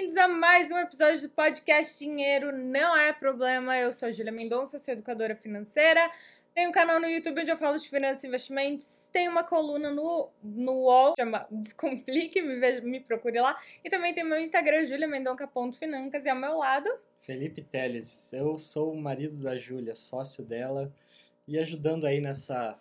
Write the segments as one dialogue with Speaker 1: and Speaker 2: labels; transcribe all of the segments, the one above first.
Speaker 1: bem-vindos a mais um episódio do podcast Dinheiro Não É Problema. Eu sou a Júlia Mendonça, sou educadora financeira. Tenho um canal no YouTube onde eu falo de finanças e investimentos. Tem uma coluna no, no UOL, chama Descomplique, me, me procure lá. E também tem meu Instagram, juliamendonca.financas. E ao meu lado...
Speaker 2: Felipe Teles. Eu sou o marido da Júlia, sócio dela. E ajudando aí nessa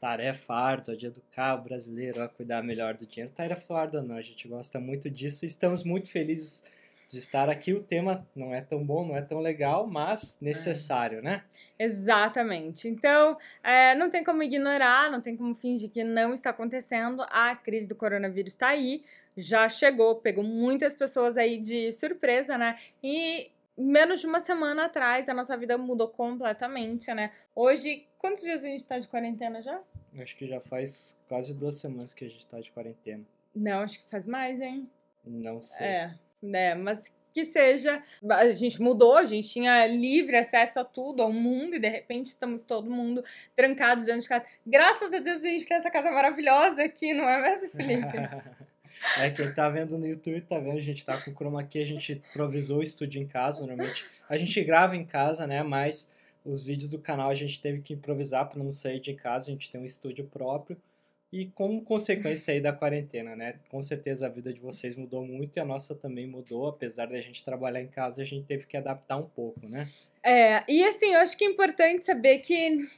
Speaker 2: tarefa árdua de educar o brasileiro a cuidar melhor do dinheiro. Tarefa árdua não, a gente gosta muito disso e estamos muito felizes de estar aqui. O tema não é tão bom, não é tão legal, mas necessário, é. né?
Speaker 1: Exatamente. Então, é, não tem como ignorar, não tem como fingir que não está acontecendo. A crise do coronavírus está aí, já chegou, pegou muitas pessoas aí de surpresa, né? E menos de uma semana atrás a nossa vida mudou completamente, né? Hoje, quantos dias a gente tá de quarentena já?
Speaker 2: Acho que já faz quase duas semanas que a gente tá de quarentena.
Speaker 1: Não, acho que faz mais, hein?
Speaker 2: Não sei.
Speaker 1: É, né? Mas que seja. A gente mudou, a gente tinha livre acesso a tudo, ao mundo, e de repente estamos todo mundo trancados dentro de casa. Graças a Deus a gente tem essa casa maravilhosa aqui, não é mesmo, Felipe?
Speaker 2: É, quem tá vendo no YouTube tá vendo, a gente tá com o chroma key, a gente improvisou o estúdio em casa, normalmente. A gente grava em casa, né, mas os vídeos do canal a gente teve que improvisar para não sair de casa, a gente tem um estúdio próprio. E como consequência aí da quarentena, né? Com certeza a vida de vocês mudou muito e a nossa também mudou, apesar da gente trabalhar em casa, a gente teve que adaptar um pouco, né?
Speaker 1: É, e assim, eu acho que é importante saber que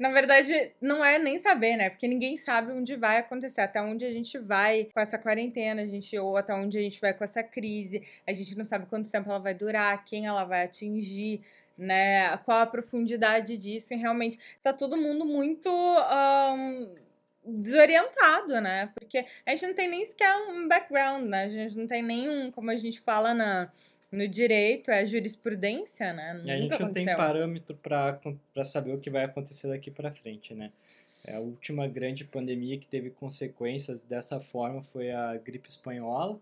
Speaker 1: na verdade, não é nem saber, né? Porque ninguém sabe onde vai acontecer, até onde a gente vai com essa quarentena, a gente, ou até onde a gente vai com essa crise. A gente não sabe quanto tempo ela vai durar, quem ela vai atingir, né? Qual a profundidade disso. E realmente tá todo mundo muito. Um, desorientado, né? Porque a gente não tem nem sequer um background, né? A gente não tem nenhum, como a gente fala na no direito é jurisprudência, né?
Speaker 2: E a gente não tem parâmetro para saber o que vai acontecer daqui para frente, né? É, a última grande pandemia que teve consequências dessa forma foi a gripe espanhola,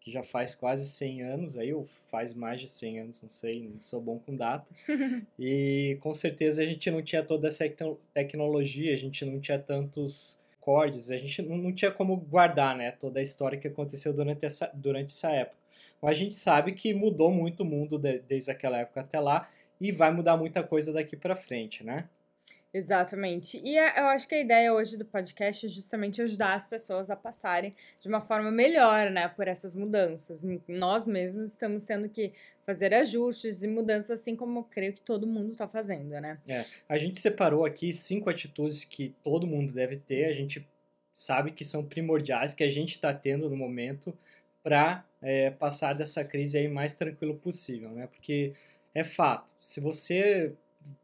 Speaker 2: que já faz quase 100 anos, aí ou faz mais de 100 anos, não sei, não sou bom com data. e com certeza a gente não tinha toda essa tecnologia, a gente não tinha tantos cordes, a gente não, não tinha como guardar, né, toda a história que aconteceu durante essa, durante essa época. Mas a gente sabe que mudou muito o mundo de, desde aquela época até lá e vai mudar muita coisa daqui para frente, né?
Speaker 1: Exatamente. E é, eu acho que a ideia hoje do podcast é justamente ajudar as pessoas a passarem de uma forma melhor, né, por essas mudanças. Nós mesmos estamos tendo que fazer ajustes e mudanças, assim como eu creio que todo mundo está fazendo, né?
Speaker 2: É. A gente separou aqui cinco atitudes que todo mundo deve ter. A gente sabe que são primordiais, que a gente está tendo no momento para é, passar dessa crise aí mais tranquilo possível, né? Porque é fato, se você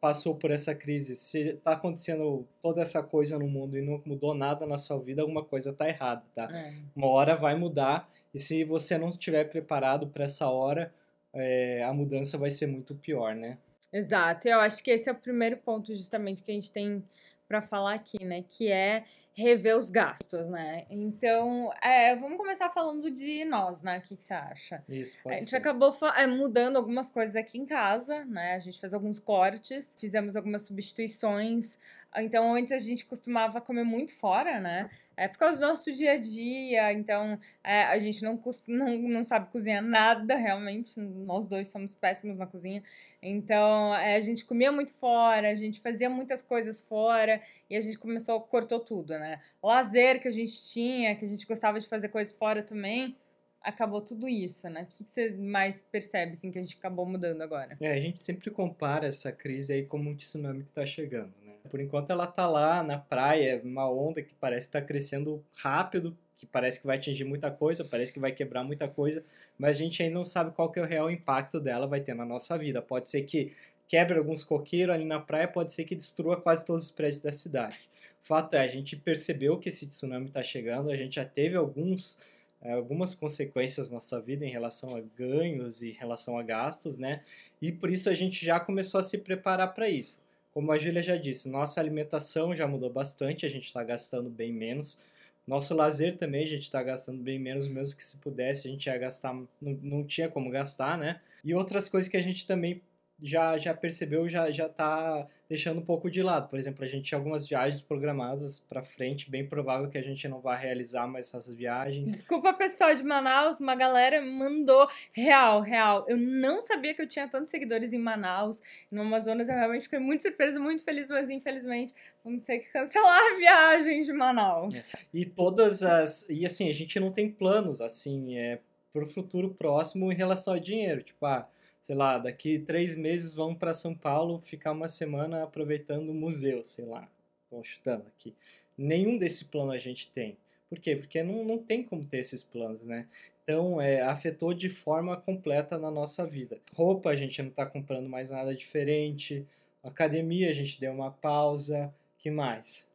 Speaker 2: passou por essa crise, se está acontecendo toda essa coisa no mundo e não mudou nada na sua vida, alguma coisa está errada, tá? É. Uma hora vai mudar e se você não estiver preparado para essa hora, é, a mudança vai ser muito pior, né?
Speaker 1: Exato, eu acho que esse é o primeiro ponto justamente que a gente tem para falar aqui, né? Que é rever os gastos, né? Então, é, vamos começar falando de nós, né? O que, que você acha?
Speaker 2: Isso, pode
Speaker 1: A gente
Speaker 2: ser.
Speaker 1: acabou é, mudando algumas coisas aqui em casa, né? A gente fez alguns cortes, fizemos algumas substituições. Então, antes a gente costumava comer muito fora, né? É por causa do nosso dia a dia, então é, a gente não, não, não sabe cozinhar nada, realmente. Nós dois somos péssimos na cozinha. Então é, a gente comia muito fora, a gente fazia muitas coisas fora e a gente começou, cortou tudo, né? Lazer que a gente tinha, que a gente gostava de fazer coisas fora também, acabou tudo isso, né? O que você mais percebe, assim, que a gente acabou mudando agora?
Speaker 2: É, a gente sempre compara essa crise aí como um tsunami que tá chegando, né? Por enquanto ela tá lá na praia, uma onda que parece estar tá crescendo rápido, que parece que vai atingir muita coisa, parece que vai quebrar muita coisa, mas a gente ainda não sabe qual que é o real impacto dela vai ter na nossa vida. Pode ser que quebre alguns coqueiros ali na praia, pode ser que destrua quase todos os prédios da cidade. Fato é, a gente percebeu que esse tsunami está chegando, a gente já teve alguns, eh, algumas consequências na nossa vida em relação a ganhos e em relação a gastos, né? E por isso a gente já começou a se preparar para isso. Como a Júlia já disse, nossa alimentação já mudou bastante, a gente está gastando bem menos. Nosso lazer também a gente está gastando bem menos, mesmo que se pudesse a gente ia gastar, não, não tinha como gastar, né? E outras coisas que a gente também já, já percebeu, já, já tá deixando um pouco de lado. Por exemplo, a gente tinha algumas viagens programadas para frente, bem provável que a gente não vá realizar mais essas viagens.
Speaker 1: Desculpa, pessoal de Manaus, uma galera mandou real, real. Eu não sabia que eu tinha tantos seguidores em Manaus, no Amazonas. Eu realmente fiquei muito surpresa, muito feliz, mas infelizmente vamos ter que cancelar a viagem de Manaus.
Speaker 2: É. E todas as. E assim, a gente não tem planos assim, é para o futuro próximo em relação ao dinheiro. Tipo, ah sei lá, daqui três meses vamos para São Paulo ficar uma semana aproveitando o museu, sei lá. Estou chutando aqui. Nenhum desse plano a gente tem. Por quê? Porque não, não tem como ter esses planos, né? Então, é, afetou de forma completa na nossa vida. Roupa, a gente não está comprando mais nada diferente. Academia, a gente deu uma pausa. que mais?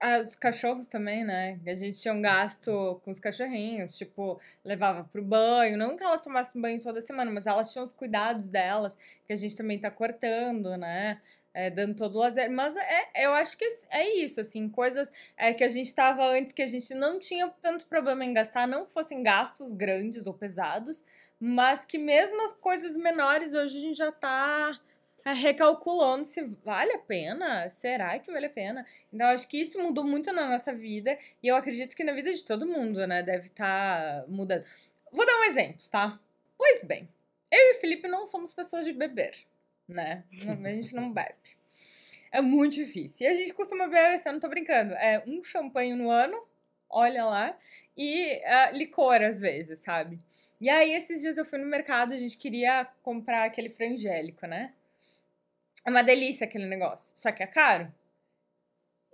Speaker 1: Ah, os cachorros também, né? A gente tinha um gasto com os cachorrinhos, tipo, levava pro banho. Não que elas tomassem banho toda semana, mas elas tinham os cuidados delas, que a gente também tá cortando, né? É, dando todo o lazer. Mas é, eu acho que é isso, assim, coisas é, que a gente tava antes que a gente não tinha tanto problema em gastar, não fossem gastos grandes ou pesados, mas que mesmo as coisas menores hoje a gente já tá recalculando se vale a pena, será que vale a pena? Então, acho que isso mudou muito na nossa vida e eu acredito que na vida de todo mundo, né? Deve estar tá mudando. Vou dar um exemplo, tá? Pois bem, eu e o Felipe não somos pessoas de beber, né? A gente não bebe. É muito difícil. E a gente costuma beber, eu não tô brincando, é um champanhe no ano, olha lá, e uh, licor às vezes, sabe? E aí, esses dias eu fui no mercado, a gente queria comprar aquele frangélico, né? É uma delícia aquele negócio. Só que é caro.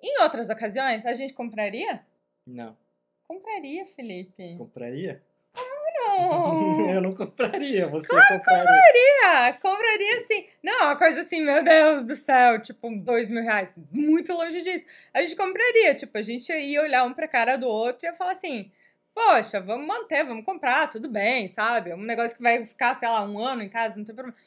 Speaker 1: Em outras ocasiões, a gente compraria?
Speaker 2: Não.
Speaker 1: Compraria, Felipe.
Speaker 2: Compraria?
Speaker 1: Claro!
Speaker 2: eu não compraria, você
Speaker 1: claro,
Speaker 2: compraria.
Speaker 1: compraria! Compraria sim. Não, uma coisa assim, meu Deus do céu, tipo, dois mil reais. Muito longe disso. A gente compraria, tipo, a gente ia olhar um pra cara do outro e ia falar assim, poxa, vamos manter, vamos comprar, tudo bem, sabe? É um negócio que vai ficar, sei lá, um ano em casa, não tem problema.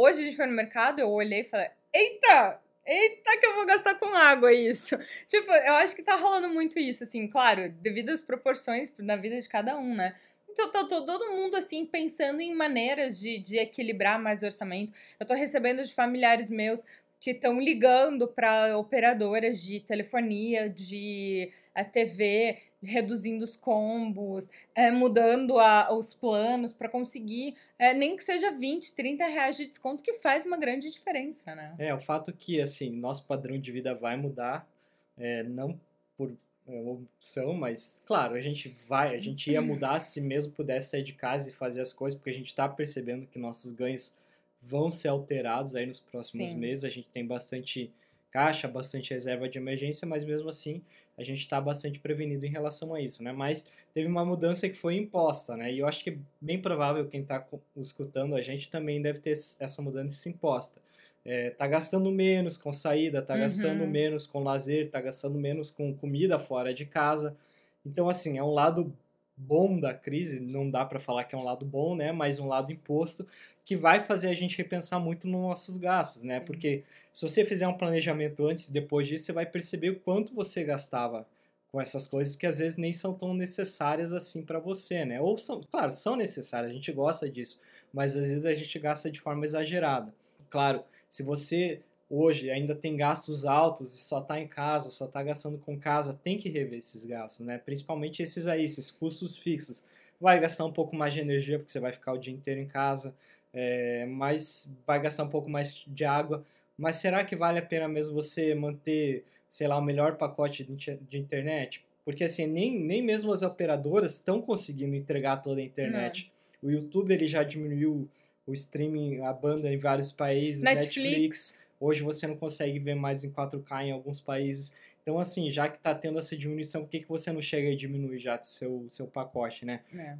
Speaker 1: Hoje a gente foi no mercado, eu olhei e falei, eita, eita que eu vou gastar com água isso. Tipo, eu acho que tá rolando muito isso, assim, claro, devido às proporções na vida de cada um, né? Então, tô, todo mundo, assim, pensando em maneiras de, de equilibrar mais o orçamento. Eu tô recebendo de familiares meus que estão ligando para operadoras de telefonia, de a TV, reduzindo os combos, é, mudando a, os planos para conseguir, é, nem que seja 20, 30 reais de desconto, que faz uma grande diferença, né?
Speaker 2: É, o fato que, assim, nosso padrão de vida vai mudar, é, não por é, opção, mas, claro, a gente vai, a gente ia mudar se mesmo pudesse sair de casa e fazer as coisas, porque a gente está percebendo que nossos ganhos vão ser alterados aí nos próximos Sim. meses, a gente tem bastante caixa, bastante reserva de emergência, mas mesmo assim a gente está bastante prevenido em relação a isso, né? Mas teve uma mudança que foi imposta, né? E eu acho que é bem provável quem está escutando a gente também deve ter essa mudança imposta. É, tá gastando menos com saída, tá uhum. gastando menos com lazer, tá gastando menos com comida fora de casa. Então, assim, é um lado bom da crise, não dá para falar que é um lado bom, né? Mas um lado imposto que vai fazer a gente repensar muito nos nossos gastos, né? Sim. Porque se você fizer um planejamento antes e depois disso, você vai perceber o quanto você gastava com essas coisas que às vezes nem são tão necessárias assim para você, né? Ou são, claro, são necessárias, a gente gosta disso, mas às vezes a gente gasta de forma exagerada. Claro, se você hoje ainda tem gastos altos e só está em casa, só está gastando com casa, tem que rever esses gastos, né? Principalmente esses aí, esses custos fixos. Vai gastar um pouco mais de energia porque você vai ficar o dia inteiro em casa, é, mas vai gastar um pouco mais de água. Mas será que vale a pena mesmo você manter, sei lá, o melhor pacote de internet? Porque assim, nem, nem mesmo as operadoras estão conseguindo entregar toda a internet. Não. O YouTube ele já diminuiu o streaming, a banda em vários países, Netflix, Netflix Hoje você não consegue ver mais em 4K em alguns países. Então, assim, já que está tendo essa diminuição, por que, que você não chega e diminui já seu, seu pacote, né? É.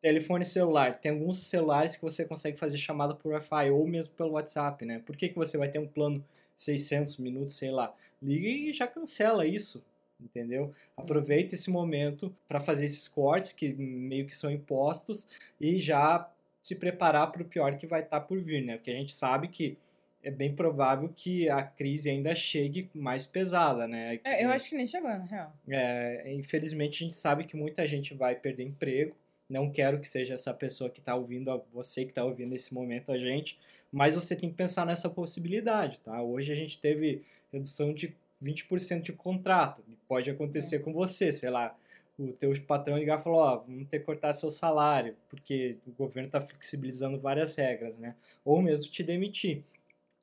Speaker 2: Telefone celular. Tem alguns celulares que você consegue fazer chamada por Wi-Fi ou mesmo pelo WhatsApp, né? Por que, que você vai ter um plano 600 minutos, sei lá? Liga e já cancela isso, entendeu? Aproveita esse momento para fazer esses cortes que meio que são impostos e já se preparar para o pior que vai estar tá por vir, né? Porque a gente sabe que é bem provável que a crise ainda chegue mais pesada, né?
Speaker 1: É, eu acho que nem chegou, na real.
Speaker 2: É, infelizmente, a gente sabe que muita gente vai perder emprego, Não quero que seja essa pessoa que está ouvindo, você que está ouvindo nesse momento a gente, mas você tem que pensar nessa possibilidade, tá? Hoje a gente teve redução de 20% de contrato. Pode acontecer é. com você, sei lá, o teu patrão ligar e falar, ó, oh, vamos ter que cortar seu salário, porque o governo está flexibilizando várias regras, né? Ou mesmo te demitir.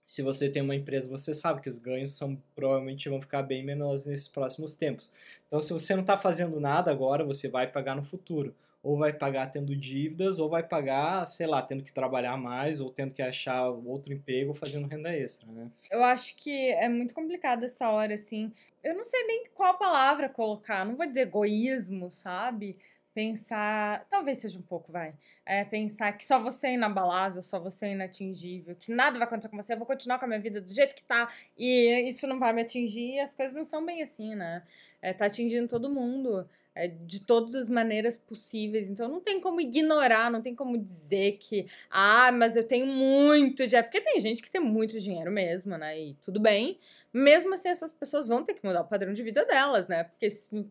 Speaker 2: Se você tem uma empresa, você sabe que os ganhos são provavelmente vão ficar bem menores nesses próximos tempos. Então, se você não está fazendo nada agora, você vai pagar no futuro ou vai pagar tendo dívidas, ou vai pagar, sei lá, tendo que trabalhar mais, ou tendo que achar outro emprego fazendo renda extra, né?
Speaker 1: Eu acho que é muito complicado essa hora, assim. Eu não sei nem qual palavra colocar, não vou dizer egoísmo, sabe? Pensar, talvez seja um pouco, vai. É pensar que só você é inabalável, só você é inatingível, que nada vai acontecer com você, eu vou continuar com a minha vida do jeito que tá e isso não vai me atingir. E as coisas não são bem assim, né? É, tá atingindo todo mundo é, de todas as maneiras possíveis. Então não tem como ignorar, não tem como dizer que, ah, mas eu tenho muito dinheiro. Porque tem gente que tem muito dinheiro mesmo, né? E tudo bem. Mesmo assim, essas pessoas vão ter que mudar o padrão de vida delas, né? Porque se,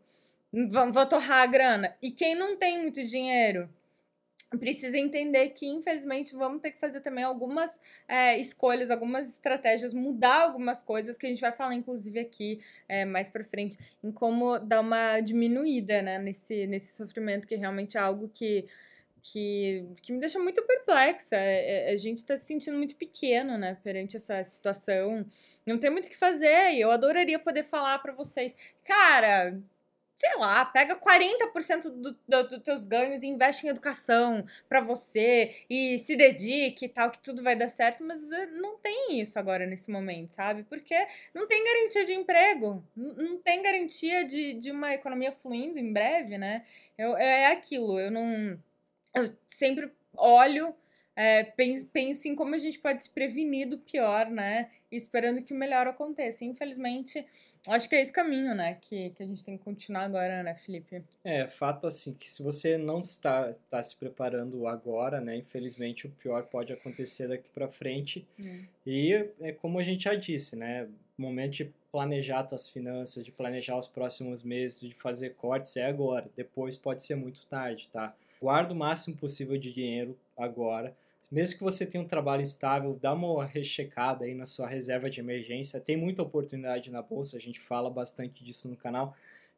Speaker 1: vão torrar a grana. E quem não tem muito dinheiro? precisa entender que, infelizmente, vamos ter que fazer também algumas é, escolhas, algumas estratégias, mudar algumas coisas que a gente vai falar, inclusive, aqui é, mais para frente, em como dar uma diminuída né, nesse, nesse sofrimento, que realmente é algo que. Que, que me deixa muito perplexa. É, é a gente está se sentindo muito pequeno, né, perante essa situação. Não tem muito o que fazer. Eu adoraria poder falar para vocês, cara, sei lá, pega 40% dos do, do teus ganhos e investe em educação para você e se dedique e tal, que tudo vai dar certo, mas eh, não tem isso agora nesse momento, sabe? Porque não tem garantia de emprego, não tem garantia de, de uma economia fluindo em breve, né? Eu, é aquilo, eu não. Eu sempre olho é, penso, penso em como a gente pode se prevenir do pior, né? esperando que o melhor aconteça. Infelizmente, acho que é esse caminho, né? Que, que a gente tem que continuar agora, né, Felipe?
Speaker 2: É, fato assim, que se você não está, está se preparando agora, né? Infelizmente, o pior pode acontecer daqui para frente. Hum. E é como a gente já disse, né? Momento de planejar suas finanças, de planejar os próximos meses, de fazer cortes é agora. Depois pode ser muito tarde, tá? Guarda o máximo possível de dinheiro agora mesmo que você tenha um trabalho estável, dá uma rechecada aí na sua reserva de emergência. Tem muita oportunidade na bolsa, a gente fala bastante disso no canal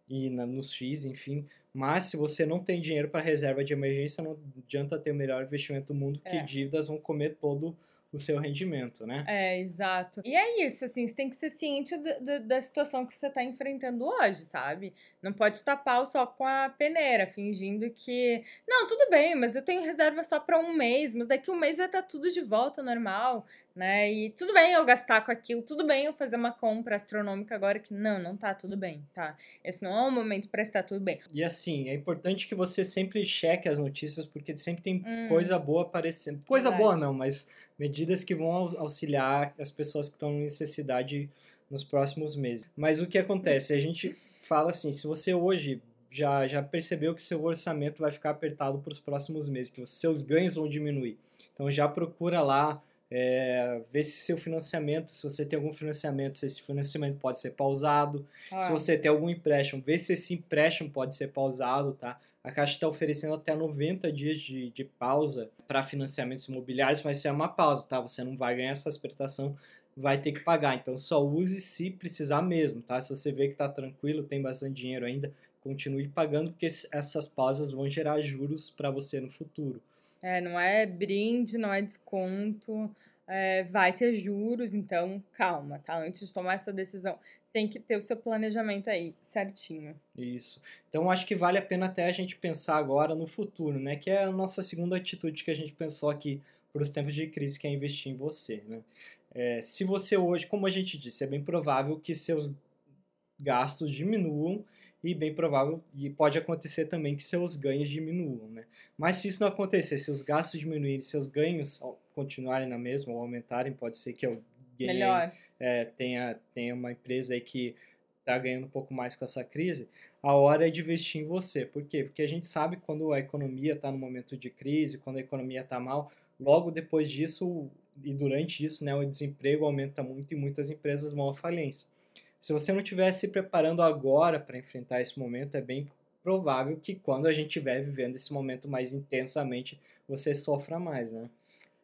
Speaker 2: e na, nos FIIs, enfim. Mas se você não tem dinheiro para reserva de emergência, não adianta ter o melhor investimento do mundo, porque é. dívidas vão comer todo o seu rendimento, né?
Speaker 1: É, exato. E é isso, assim, você tem que ser ciente da, da situação que você está enfrentando hoje, sabe? Não pode tapar o sol com a peneira, fingindo que, não, tudo bem, mas eu tenho reserva só para um mês, mas daqui um mês vai estar tá tudo de volta normal, né? E tudo bem eu gastar com aquilo, tudo bem eu fazer uma compra astronômica agora que não, não tá tudo bem, tá? Esse não é o momento para estar tudo bem.
Speaker 2: E assim, é importante que você sempre cheque as notícias, porque sempre tem hum, coisa boa aparecendo. Coisa verdade. boa não, mas medidas que vão auxiliar as pessoas que estão em necessidade nos próximos meses. Mas o que acontece? A gente fala assim, se você hoje já, já percebeu que seu orçamento vai ficar apertado para os próximos meses, que os seus ganhos vão diminuir. Então já procura lá é, ver se seu financiamento, se você tem algum financiamento, se esse financiamento pode ser pausado. Ah. Se você tem algum empréstimo, ver se esse empréstimo pode ser pausado, tá? A Caixa está oferecendo até 90 dias de, de pausa para financiamentos imobiliários, mas isso é uma pausa, tá? Você não vai ganhar essa exportação, vai ter que pagar. Então só use se precisar mesmo, tá? Se você vê que está tranquilo, tem bastante dinheiro ainda, continue pagando, porque essas pausas vão gerar juros para você no futuro.
Speaker 1: É, não é brinde, não é desconto, é, vai ter juros, então calma, tá? Antes de tomar essa decisão, tem que ter o seu planejamento aí certinho.
Speaker 2: Isso. Então acho que vale a pena até a gente pensar agora no futuro, né? Que é a nossa segunda atitude que a gente pensou aqui para os tempos de crise, que é investir em você, né? É, se você hoje, como a gente disse, é bem provável que seus gastos diminuam e bem provável, e pode acontecer também que seus ganhos diminuam, né? Mas se isso não acontecer, se os gastos diminuírem, seus ganhos continuarem na mesma ou aumentarem, pode ser que
Speaker 1: Melhor.
Speaker 2: É, tenha, tenha uma empresa aí que está ganhando um pouco mais com essa crise, a hora é de investir em você. Por quê? Porque a gente sabe quando a economia está no momento de crise, quando a economia está mal, logo depois disso e durante isso, né, o desemprego aumenta muito e muitas empresas vão à falência. Se você não estiver se preparando agora para enfrentar esse momento, é bem provável que quando a gente estiver vivendo esse momento mais intensamente, você sofra mais, né?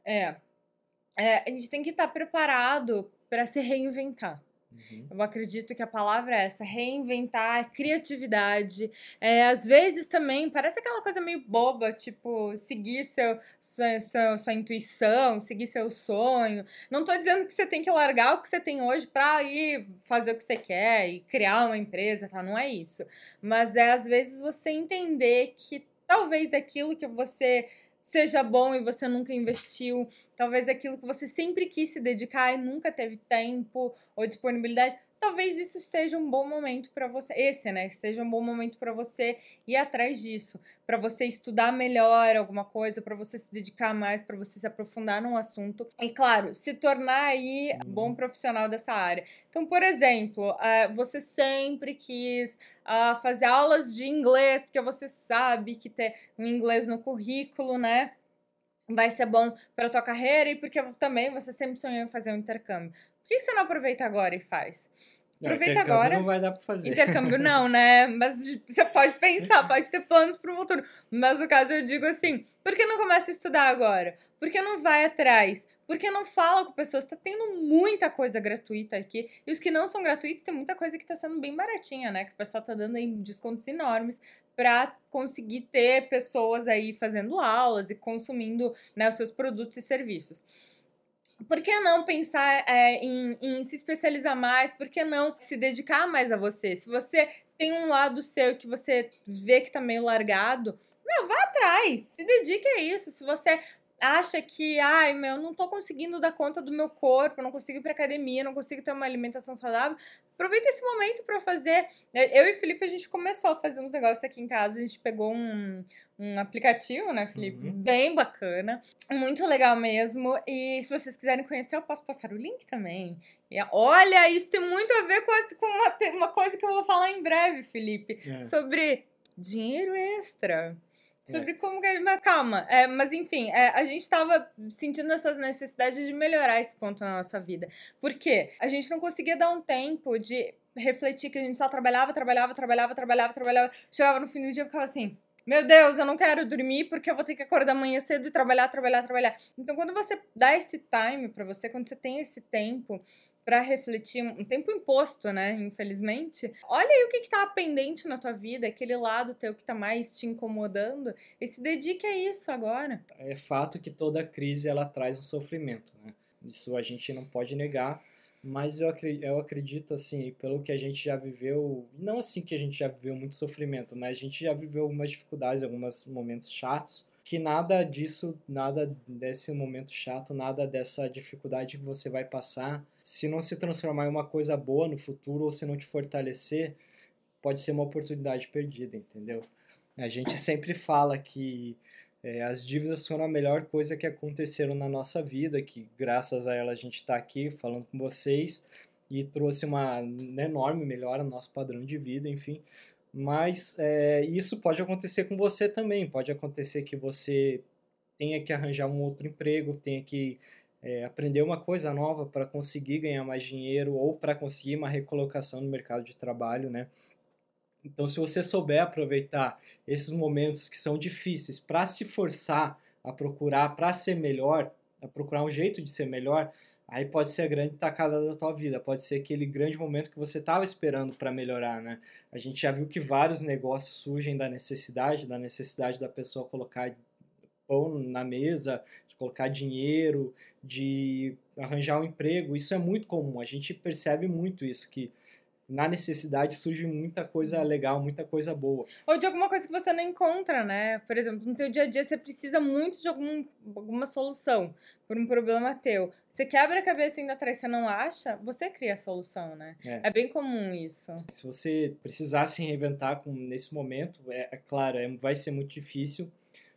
Speaker 1: É. é a gente tem que estar preparado para se reinventar. Uhum. Eu acredito que a palavra é essa, reinventar, criatividade. É, às vezes também parece aquela coisa meio boba, tipo, seguir seu, sua, sua, sua intuição, seguir seu sonho. Não tô dizendo que você tem que largar o que você tem hoje para ir fazer o que você quer e criar uma empresa, tá? Não é isso. Mas é às vezes você entender que talvez aquilo que você seja bom e você nunca investiu, talvez aquilo que você sempre quis se dedicar e nunca teve tempo ou disponibilidade, talvez isso esteja um bom momento para você, esse, né, esteja um bom momento para você ir atrás disso, para você estudar melhor alguma coisa, para você se dedicar mais, para você se aprofundar num assunto e, claro, se tornar aí bom uhum. profissional dessa área. Então, por exemplo, uh, você sempre quis uh, fazer aulas de inglês, porque você sabe que ter um inglês no currículo, né? vai ser bom para tua carreira e porque também você sempre sonhou em fazer um intercâmbio. Por que você não aproveita agora e faz?
Speaker 2: Aproveita não, agora. Não vai dar para fazer.
Speaker 1: Intercâmbio não, né? Mas você pode pensar, pode ter planos para o futuro. Mas no caso eu digo assim: por que não começa a estudar agora? Por que não vai atrás? Por que não fala com pessoas? Está tendo muita coisa gratuita aqui. E os que não são gratuitos, tem muita coisa que está sendo bem baratinha, né? Que o pessoal está dando aí descontos enormes para conseguir ter pessoas aí fazendo aulas e consumindo né, os seus produtos e serviços por que não pensar é, em, em, se especializar mais? Por que não se dedicar mais a você? Se você tem um lado seu que você vê que tá meio largado, meu, vá atrás, se dedique a isso. Se você acha que, ai, meu, não tô conseguindo dar conta do meu corpo, não consigo ir pra academia, não consigo ter uma alimentação saudável, aproveita esse momento para fazer. É, eu e o Felipe, a gente começou a fazer uns negócios aqui em casa, a gente pegou um, um aplicativo, né, Felipe? Uhum. Bem bacana, muito legal mesmo. E se vocês quiserem conhecer, eu posso passar o link também. E, olha, isso tem muito a ver com, com uma, uma coisa que eu vou falar em breve, Felipe, é. sobre dinheiro extra. Sobre é. como que. Mas calma, é, mas enfim, é, a gente estava sentindo essas necessidades de melhorar esse ponto na nossa vida. Por quê? A gente não conseguia dar um tempo de refletir que a gente só trabalhava, trabalhava, trabalhava, trabalhava, trabalhava. Chegava no fim do dia e ficava assim. Meu Deus, eu não quero dormir porque eu vou ter que acordar amanhã cedo e trabalhar, trabalhar, trabalhar. Então, quando você dá esse time para você, quando você tem esse tempo, para refletir, um tempo imposto, né? Infelizmente. Olha aí o que, está pendente na tua vida, aquele lado teu que está mais te incomodando, e se dedique a isso agora.
Speaker 2: É fato que toda crise ela traz um sofrimento, né? Isso a gente não pode negar, mas eu acredito, eu acredito assim, pelo que a gente já viveu, não assim que a gente já viveu muito sofrimento, mas a gente já viveu algumas dificuldades, alguns momentos chatos que nada disso, nada desse momento chato, nada dessa dificuldade que você vai passar, se não se transformar em uma coisa boa no futuro ou se não te fortalecer, pode ser uma oportunidade perdida, entendeu? A gente sempre fala que é, as dívidas foram a melhor coisa que aconteceram na nossa vida, que graças a ela a gente está aqui falando com vocês e trouxe uma enorme melhora no nosso padrão de vida, enfim. Mas é, isso pode acontecer com você também. Pode acontecer que você tenha que arranjar um outro emprego, tenha que é, aprender uma coisa nova para conseguir ganhar mais dinheiro ou para conseguir uma recolocação no mercado de trabalho, né? Então, se você souber aproveitar esses momentos que são difíceis para se forçar a procurar para ser melhor, a procurar um jeito de ser melhor, Aí pode ser a grande tacada da tua vida, pode ser aquele grande momento que você estava esperando para melhorar, né? A gente já viu que vários negócios surgem da necessidade, da necessidade da pessoa colocar pão na mesa, de colocar dinheiro, de arranjar um emprego. Isso é muito comum, a gente percebe muito isso, que na necessidade surge muita coisa legal, muita coisa boa.
Speaker 1: Ou de alguma coisa que você não encontra, né? Por exemplo, no teu dia a dia você precisa muito de algum, alguma solução por um problema teu. Você quebra a cabeça indo atrás você não acha, você cria a solução, né? É, é bem comum isso.
Speaker 2: Se você precisar se reinventar com, nesse momento, é, é claro, é, vai ser muito difícil,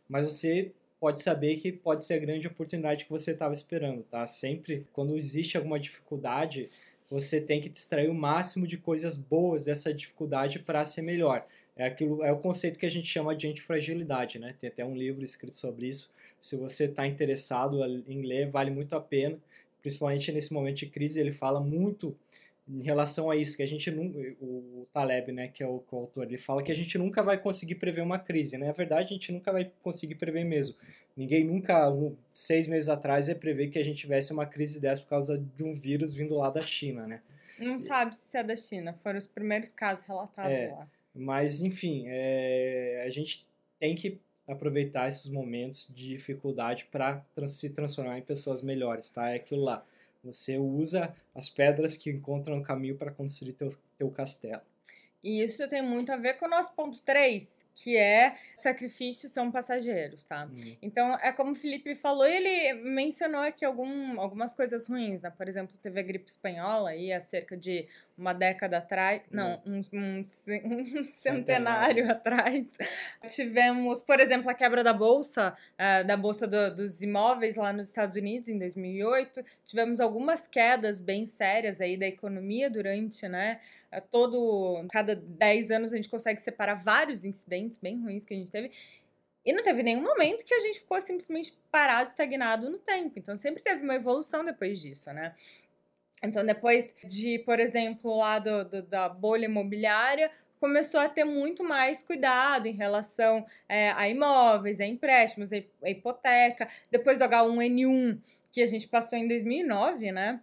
Speaker 2: mas você pode saber que pode ser a grande oportunidade que você estava esperando, tá? Sempre quando existe alguma dificuldade você tem que extrair o máximo de coisas boas dessa dificuldade para ser melhor. É, aquilo, é o conceito que a gente chama de antifragilidade, né? Tem até um livro escrito sobre isso. Se você está interessado em ler, vale muito a pena. Principalmente nesse momento de crise, ele fala muito em relação a isso, que a gente não, o Taleb, né, que é o, autor, ele fala que a gente nunca vai conseguir prever uma crise, né? Na verdade, a gente nunca vai conseguir prever mesmo. Ninguém nunca, um, seis meses atrás, ia prever que a gente tivesse uma crise dessa por causa de um vírus vindo lá da China, né?
Speaker 1: Não sabe se é da China, foram os primeiros casos relatados é, lá.
Speaker 2: Mas, enfim, é, a gente tem que aproveitar esses momentos de dificuldade para trans se transformar em pessoas melhores, tá? É aquilo lá. Você usa as pedras que encontram no caminho para construir teu, teu castelo.
Speaker 1: E isso tem muito a ver com o nosso ponto 3, que é sacrifícios são passageiros, tá? Uhum. Então, é como o Felipe falou, ele mencionou aqui algum, algumas coisas ruins, né? Por exemplo, teve a gripe espanhola aí há cerca de uma década atrás, não, um, um, um centenário, centenário atrás. Tivemos, por exemplo, a quebra da bolsa, uh, da bolsa do, dos imóveis lá nos Estados Unidos em 2008. Tivemos algumas quedas bem sérias aí da economia durante, né? Eh, todo, cada 10 anos a gente consegue separar vários incidentes bem ruins que a gente teve. E não teve nenhum momento que a gente ficou simplesmente parado, estagnado no tempo. Então sempre teve uma evolução depois disso, né? Então, depois de, por exemplo, lá do, do, da bolha imobiliária, começou a ter muito mais cuidado em relação é, a imóveis, a empréstimos, a hipoteca. Depois do H1N1, que a gente passou em 2009, né?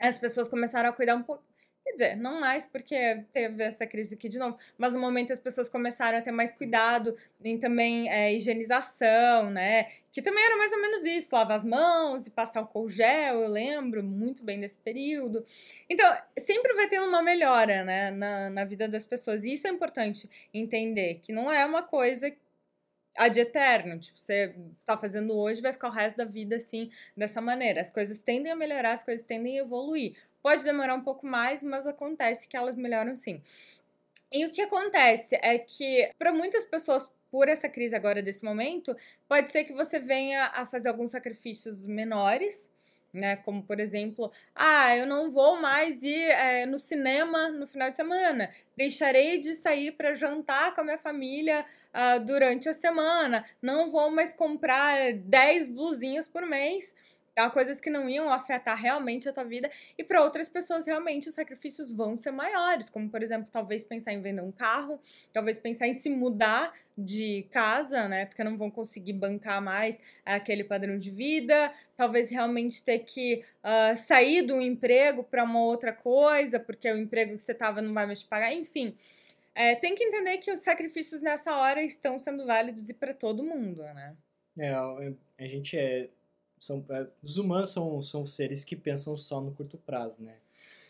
Speaker 1: As pessoas começaram a cuidar um pouco Quer dizer, não mais porque teve essa crise aqui de novo, mas no momento as pessoas começaram a ter mais cuidado em também é, higienização, né? Que também era mais ou menos isso, lavar as mãos e passar álcool gel, eu lembro muito bem desse período. Então, sempre vai ter uma melhora, né, na, na vida das pessoas. E isso é importante entender, que não é uma coisa ad eterno. Tipo, você tá fazendo hoje, vai ficar o resto da vida assim, dessa maneira. As coisas tendem a melhorar, as coisas tendem a evoluir. Pode demorar um pouco mais, mas acontece que elas melhoram sim. E o que acontece é que, para muitas pessoas, por essa crise agora desse momento, pode ser que você venha a fazer alguns sacrifícios menores, né? Como por exemplo, ah, eu não vou mais ir é, no cinema no final de semana, deixarei de sair para jantar com a minha família uh, durante a semana, não vou mais comprar 10 blusinhas por mês Tá? Coisas que não iam afetar realmente a tua vida. E para outras pessoas, realmente, os sacrifícios vão ser maiores. Como, por exemplo, talvez pensar em vender um carro, talvez pensar em se mudar de casa, né? Porque não vão conseguir bancar mais aquele padrão de vida. Talvez realmente ter que uh, sair do emprego para uma outra coisa, porque o emprego que você tava não vai mais te pagar. Enfim. É, tem que entender que os sacrifícios nessa hora estão sendo válidos e para todo mundo, né?
Speaker 2: É, a gente é são, é, os humanos são, são seres que pensam só no curto prazo, né?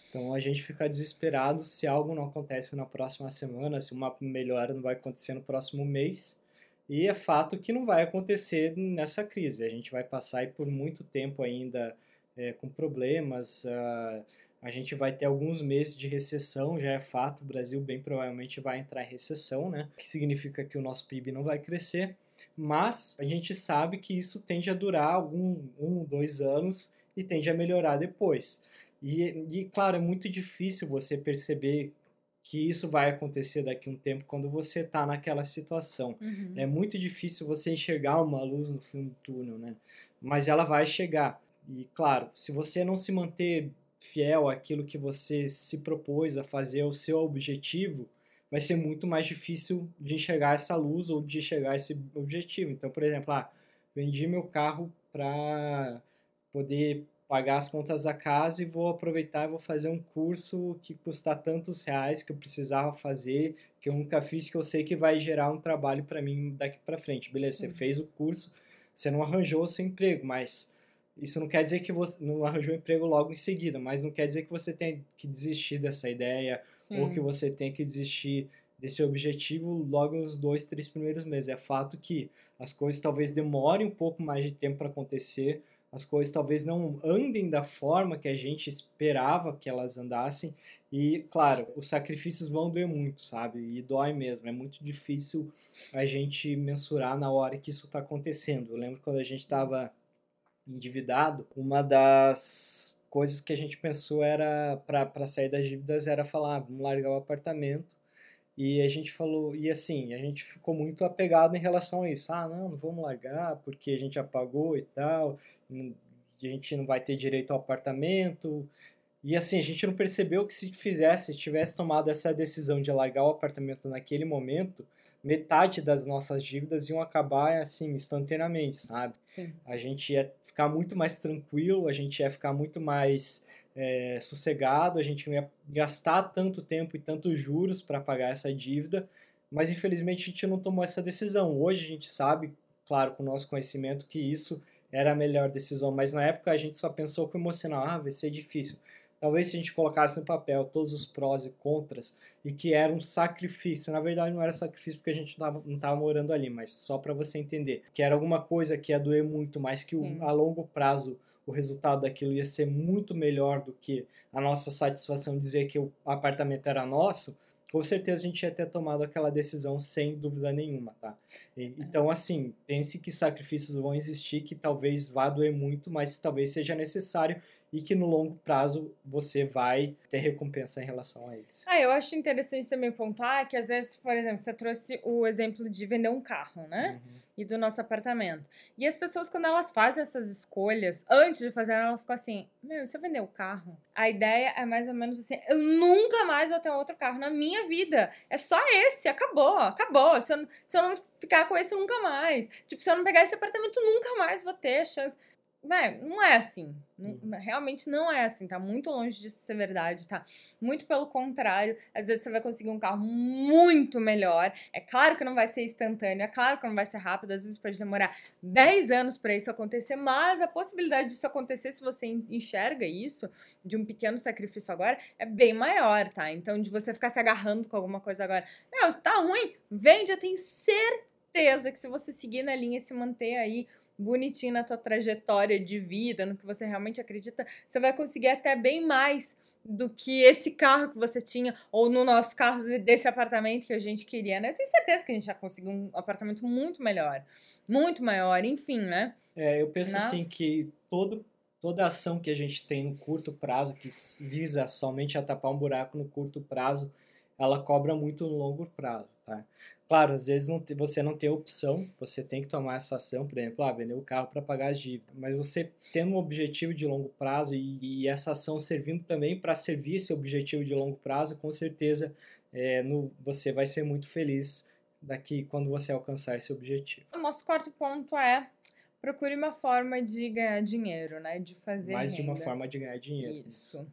Speaker 2: Então a gente fica desesperado se algo não acontece na próxima semana, se uma melhora não vai acontecer no próximo mês. E é fato que não vai acontecer nessa crise. A gente vai passar por muito tempo ainda é, com problemas. Uh, a gente vai ter alguns meses de recessão, já é fato. O Brasil bem provavelmente vai entrar em recessão, né? O que significa que o nosso PIB não vai crescer mas a gente sabe que isso tende a durar algum um, dois anos e tende a melhorar depois. E, e claro, é muito difícil você perceber que isso vai acontecer daqui a um tempo quando você está naquela situação. Uhum. É muito difícil você enxergar uma luz no fim do túnel, né? Mas ela vai chegar. E claro, se você não se manter fiel àquilo que você se propôs a fazer, o seu objetivo, vai ser muito mais difícil de enxergar essa luz ou de enxergar esse objetivo. Então, por exemplo, ah, vendi meu carro para poder pagar as contas da casa e vou aproveitar e vou fazer um curso que custa tantos reais que eu precisava fazer, que eu nunca fiz, que eu sei que vai gerar um trabalho para mim daqui para frente. Beleza, Sim. você fez o curso, você não arranjou o seu emprego, mas isso não quer dizer que você não arranjou um emprego logo em seguida, mas não quer dizer que você tem que desistir dessa ideia Sim. ou que você tem que desistir desse objetivo logo nos dois, três primeiros meses. É fato que as coisas talvez demorem um pouco mais de tempo para acontecer, as coisas talvez não andem da forma que a gente esperava que elas andassem. E, claro, os sacrifícios vão doer muito, sabe? E dói mesmo. É muito difícil a gente mensurar na hora que isso está acontecendo. Eu lembro quando a gente estava endividado, uma das coisas que a gente pensou era para sair das dívidas era falar, ah, vamos largar o apartamento. E a gente falou, e assim, a gente ficou muito apegado em relação a isso. Ah, não, não vamos largar porque a gente apagou e tal, a gente não vai ter direito ao apartamento. E assim, a gente não percebeu que se fizesse, tivesse tomado essa decisão de largar o apartamento naquele momento, metade das nossas dívidas iam acabar assim instantaneamente, sabe?
Speaker 1: Sim.
Speaker 2: A gente ia ficar muito mais tranquilo, a gente ia ficar muito mais é, sossegado, a gente não ia gastar tanto tempo e tantos juros para pagar essa dívida, mas infelizmente a gente não tomou essa decisão. Hoje a gente sabe, claro, com o nosso conhecimento, que isso era a melhor decisão, mas na época a gente só pensou com emocional, ah, vai ser difícil. Talvez se a gente colocasse no papel todos os prós e contras e que era um sacrifício. Na verdade, não era sacrifício porque a gente não estava morando ali, mas só para você entender. Que era alguma coisa que ia doer muito, mas que o, a longo prazo o resultado daquilo ia ser muito melhor do que a nossa satisfação dizer que o apartamento era nosso com certeza a gente ia ter tomado aquela decisão sem dúvida nenhuma, tá? E, é. então, assim, pense que sacrifícios vão existir, que talvez vá doer muito, mas talvez seja necessário e que no longo prazo você vai ter recompensa em relação a eles.
Speaker 1: Ah, eu acho interessante também pontuar que às vezes, por exemplo, você trouxe o exemplo de vender um carro, né? Uhum. E do nosso apartamento. E as pessoas, quando elas fazem essas escolhas, antes de fazer, elas ficam assim: Meu, se eu vender o carro? A ideia é mais ou menos assim: eu nunca mais vou ter outro carro na minha vida. É só esse, acabou, acabou. Se eu, se eu não ficar com esse, nunca mais. Tipo, se eu não pegar esse apartamento, nunca mais vou ter chance. Né, não é assim. Uhum. Realmente não é assim. Tá muito longe disso ser verdade, tá? Muito pelo contrário. Às vezes você vai conseguir um carro muito melhor. É claro que não vai ser instantâneo, é claro que não vai ser rápido. Às vezes pode demorar 10 anos para isso acontecer, mas a possibilidade disso acontecer, se você enxerga isso, de um pequeno sacrifício agora, é bem maior, tá? Então, de você ficar se agarrando com alguma coisa agora. Meu, tá ruim? Vende, eu tenho certeza que se você seguir na linha e se manter aí bonitinho na tua trajetória de vida, no que você realmente acredita, você vai conseguir até bem mais do que esse carro que você tinha, ou no nosso carro desse apartamento que a gente queria, né? Eu tenho certeza que a gente já conseguiu um apartamento muito melhor, muito maior, enfim, né?
Speaker 2: É, eu penso Nas... assim que todo, toda ação que a gente tem no curto prazo, que visa somente a tapar um buraco no curto prazo, ela cobra muito no longo prazo, tá? Claro, às vezes não, você não tem opção, você tem que tomar essa ação, por exemplo, ah, vender o carro para pagar as dívidas, mas você tendo um objetivo de longo prazo e, e essa ação servindo também para servir esse objetivo de longo prazo, com certeza é, no, você vai ser muito feliz daqui quando você alcançar esse objetivo.
Speaker 1: O nosso quarto ponto é procure uma forma de ganhar dinheiro, né? De fazer
Speaker 2: Mais
Speaker 1: renda.
Speaker 2: de uma forma de ganhar dinheiro.
Speaker 1: Isso.